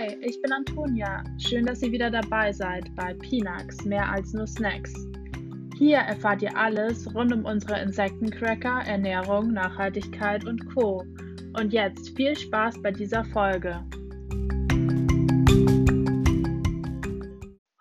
Hi, ich bin Antonia. Schön, dass ihr wieder dabei seid bei Pinax, mehr als nur Snacks. Hier erfahrt ihr alles rund um unsere Insektencracker, Ernährung, Nachhaltigkeit und Co. Und jetzt viel Spaß bei dieser Folge.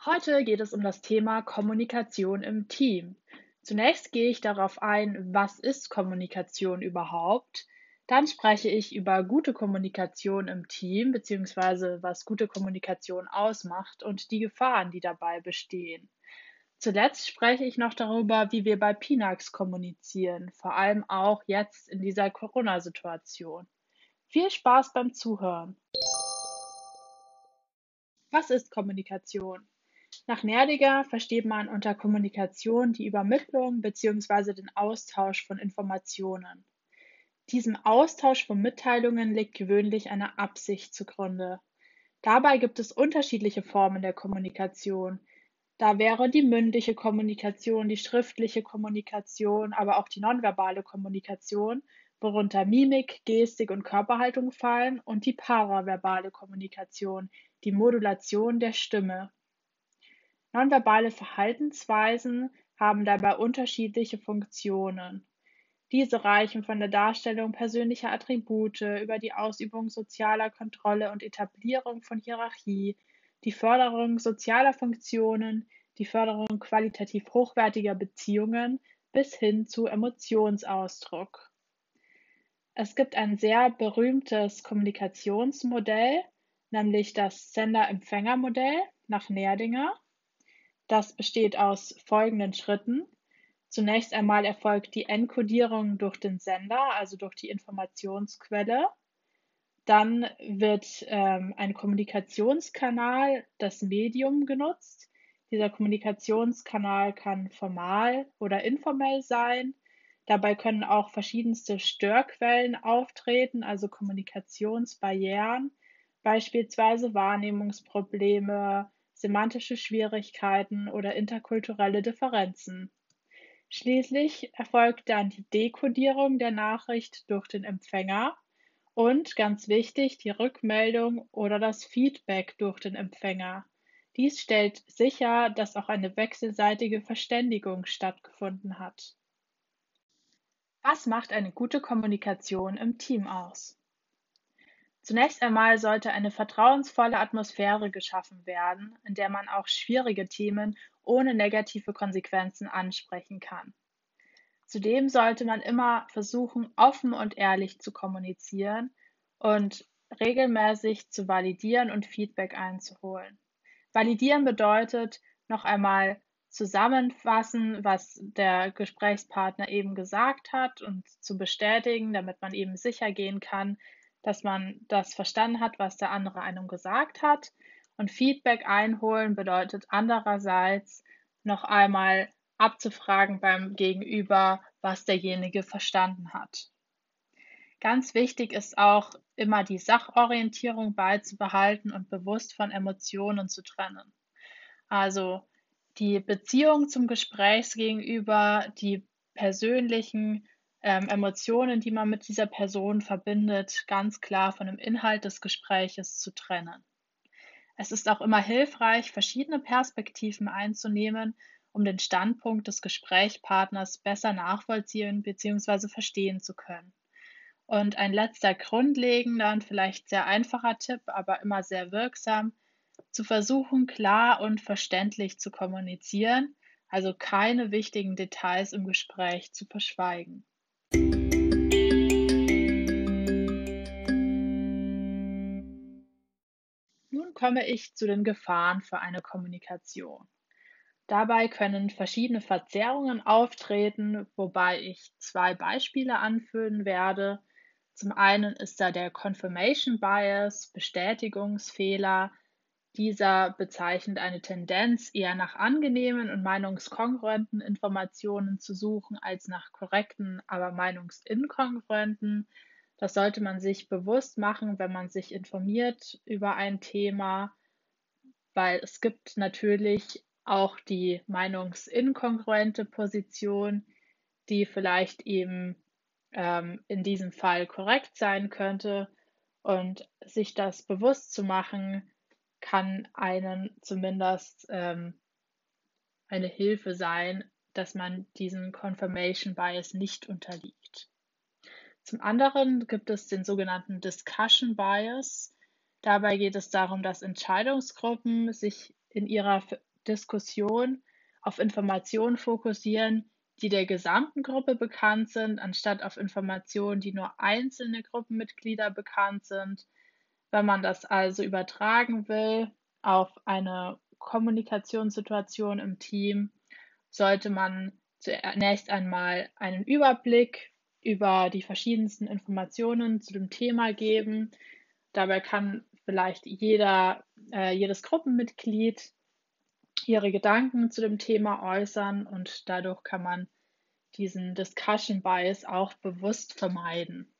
Heute geht es um das Thema Kommunikation im Team. Zunächst gehe ich darauf ein, was ist Kommunikation überhaupt? Dann spreche ich über gute Kommunikation im Team, beziehungsweise was gute Kommunikation ausmacht und die Gefahren, die dabei bestehen. Zuletzt spreche ich noch darüber, wie wir bei Pinax kommunizieren, vor allem auch jetzt in dieser Corona-Situation. Viel Spaß beim Zuhören. Was ist Kommunikation? Nach Nerdiger versteht man unter Kommunikation die Übermittlung bzw. den Austausch von Informationen. Diesem Austausch von Mitteilungen liegt gewöhnlich eine Absicht zugrunde. Dabei gibt es unterschiedliche Formen der Kommunikation. Da wäre die mündliche Kommunikation, die schriftliche Kommunikation, aber auch die nonverbale Kommunikation, worunter Mimik, Gestik und Körperhaltung fallen, und die paraverbale Kommunikation, die Modulation der Stimme. Nonverbale Verhaltensweisen haben dabei unterschiedliche Funktionen. Diese reichen von der Darstellung persönlicher Attribute über die Ausübung sozialer Kontrolle und Etablierung von Hierarchie, die Förderung sozialer Funktionen, die Förderung qualitativ hochwertiger Beziehungen bis hin zu Emotionsausdruck. Es gibt ein sehr berühmtes Kommunikationsmodell, nämlich das Sender-Empfänger-Modell nach Nerdinger. Das besteht aus folgenden Schritten. Zunächst einmal erfolgt die Enkodierung durch den Sender, also durch die Informationsquelle. Dann wird ähm, ein Kommunikationskanal, das Medium, genutzt. Dieser Kommunikationskanal kann formal oder informell sein. Dabei können auch verschiedenste Störquellen auftreten, also Kommunikationsbarrieren, beispielsweise Wahrnehmungsprobleme, semantische Schwierigkeiten oder interkulturelle Differenzen. Schließlich erfolgt dann die Dekodierung der Nachricht durch den Empfänger und ganz wichtig die Rückmeldung oder das Feedback durch den Empfänger. Dies stellt sicher, dass auch eine wechselseitige Verständigung stattgefunden hat. Was macht eine gute Kommunikation im Team aus? Zunächst einmal sollte eine vertrauensvolle Atmosphäre geschaffen werden, in der man auch schwierige Themen ohne negative Konsequenzen ansprechen kann. Zudem sollte man immer versuchen, offen und ehrlich zu kommunizieren und regelmäßig zu validieren und Feedback einzuholen. Validieren bedeutet noch einmal zusammenfassen, was der Gesprächspartner eben gesagt hat und zu bestätigen, damit man eben sicher gehen kann, dass man das verstanden hat, was der andere einem gesagt hat. Und Feedback einholen bedeutet andererseits noch einmal abzufragen beim Gegenüber, was derjenige verstanden hat. Ganz wichtig ist auch immer die Sachorientierung beizubehalten und bewusst von Emotionen zu trennen. Also die Beziehung zum Gesprächsgegenüber, die persönlichen ähm, Emotionen, die man mit dieser Person verbindet, ganz klar von dem Inhalt des Gespräches zu trennen. Es ist auch immer hilfreich, verschiedene Perspektiven einzunehmen, um den Standpunkt des Gesprächspartners besser nachvollziehen bzw. verstehen zu können. Und ein letzter grundlegender und vielleicht sehr einfacher Tipp, aber immer sehr wirksam, zu versuchen, klar und verständlich zu kommunizieren, also keine wichtigen Details im Gespräch zu verschweigen. Komme ich zu den Gefahren für eine Kommunikation. Dabei können verschiedene Verzerrungen auftreten, wobei ich zwei Beispiele anführen werde. Zum einen ist da der Confirmation Bias, Bestätigungsfehler, dieser bezeichnet eine Tendenz, eher nach angenehmen und meinungskongruenten Informationen zu suchen als nach korrekten, aber meinungsinkongruenten. Das sollte man sich bewusst machen, wenn man sich informiert über ein Thema, weil es gibt natürlich auch die meinungsinkongruente Position, die vielleicht eben ähm, in diesem Fall korrekt sein könnte Und sich das bewusst zu machen, kann einen zumindest ähm, eine Hilfe sein, dass man diesen Confirmation Bias nicht unterliegt. Zum anderen gibt es den sogenannten Discussion Bias. Dabei geht es darum, dass Entscheidungsgruppen sich in ihrer Diskussion auf Informationen fokussieren, die der gesamten Gruppe bekannt sind, anstatt auf Informationen, die nur einzelne Gruppenmitglieder bekannt sind. Wenn man das also übertragen will auf eine Kommunikationssituation im Team, sollte man zunächst einmal einen Überblick über die verschiedensten Informationen zu dem Thema geben. Dabei kann vielleicht jeder, äh, jedes Gruppenmitglied ihre Gedanken zu dem Thema äußern und dadurch kann man diesen Discussion Bias auch bewusst vermeiden.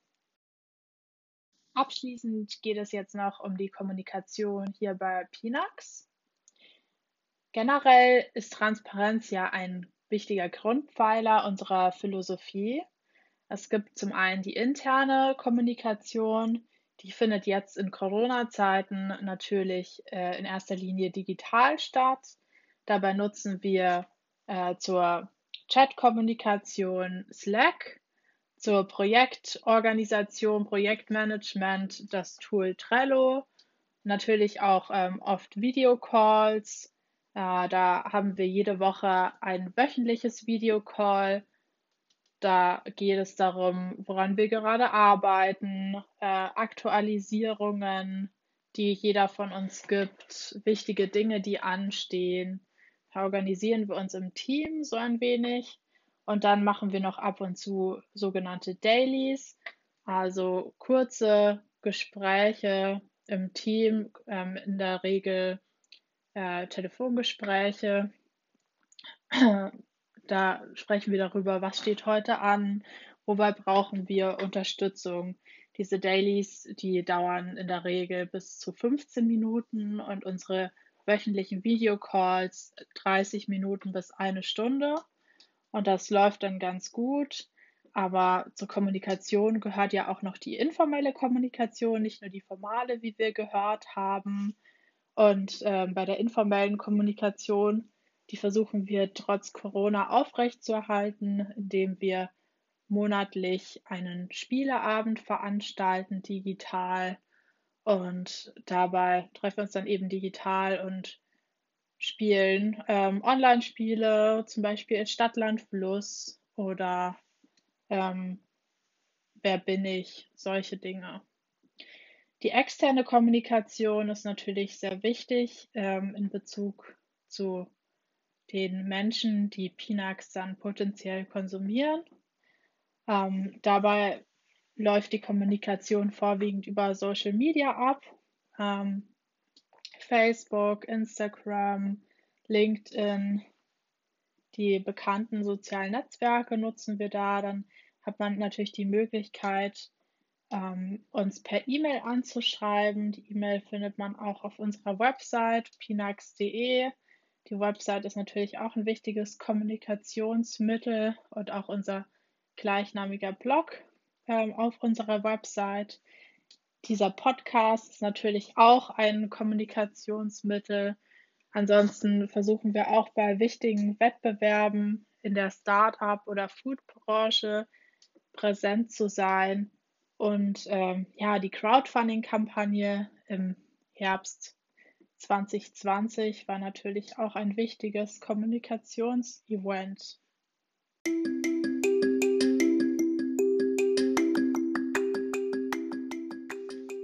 Abschließend geht es jetzt noch um die Kommunikation hier bei Pinax. Generell ist Transparenz ja ein wichtiger Grundpfeiler unserer Philosophie. Es gibt zum einen die interne Kommunikation, die findet jetzt in Corona-Zeiten natürlich äh, in erster Linie digital statt. Dabei nutzen wir äh, zur Chat-Kommunikation Slack, zur Projektorganisation, Projektmanagement das Tool Trello, natürlich auch ähm, oft Videocalls. Äh, da haben wir jede Woche ein wöchentliches Videocall. Da geht es darum, woran wir gerade arbeiten, äh, Aktualisierungen, die jeder von uns gibt, wichtige Dinge, die anstehen. Da organisieren wir uns im Team so ein wenig und dann machen wir noch ab und zu sogenannte Dailies, also kurze Gespräche im Team, ähm, in der Regel äh, Telefongespräche. Da sprechen wir darüber, was steht heute an, wobei brauchen wir Unterstützung. Diese Dailies, die dauern in der Regel bis zu 15 Minuten und unsere wöchentlichen Videocalls 30 Minuten bis eine Stunde. Und das läuft dann ganz gut. Aber zur Kommunikation gehört ja auch noch die informelle Kommunikation, nicht nur die formale, wie wir gehört haben. Und äh, bei der informellen Kommunikation, die versuchen wir trotz Corona aufrechtzuerhalten, indem wir monatlich einen Spieleabend veranstalten, digital. Und dabei treffen wir uns dann eben digital und spielen ähm, Online-Spiele, zum Beispiel Stadtland Fluss oder ähm, Wer bin ich, solche Dinge. Die externe Kommunikation ist natürlich sehr wichtig ähm, in Bezug zu den Menschen, die Pinax dann potenziell konsumieren. Ähm, dabei läuft die Kommunikation vorwiegend über Social Media ab. Ähm, Facebook, Instagram, LinkedIn, die bekannten sozialen Netzwerke nutzen wir da. Dann hat man natürlich die Möglichkeit, ähm, uns per E-Mail anzuschreiben. Die E-Mail findet man auch auf unserer Website pinax.de. Die Website ist natürlich auch ein wichtiges Kommunikationsmittel und auch unser gleichnamiger Blog ähm, auf unserer Website. Dieser Podcast ist natürlich auch ein Kommunikationsmittel. Ansonsten versuchen wir auch bei wichtigen Wettbewerben in der Start-up oder Food-Branche präsent zu sein. Und ähm, ja, die Crowdfunding-Kampagne im Herbst 2020 war natürlich auch ein wichtiges Kommunikationsevent.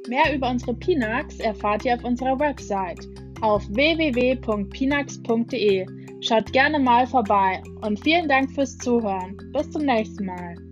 Mehr über unsere Pinax erfahrt ihr auf unserer Website auf www.pinax.de. Schaut gerne mal vorbei und vielen Dank fürs Zuhören. Bis zum nächsten Mal.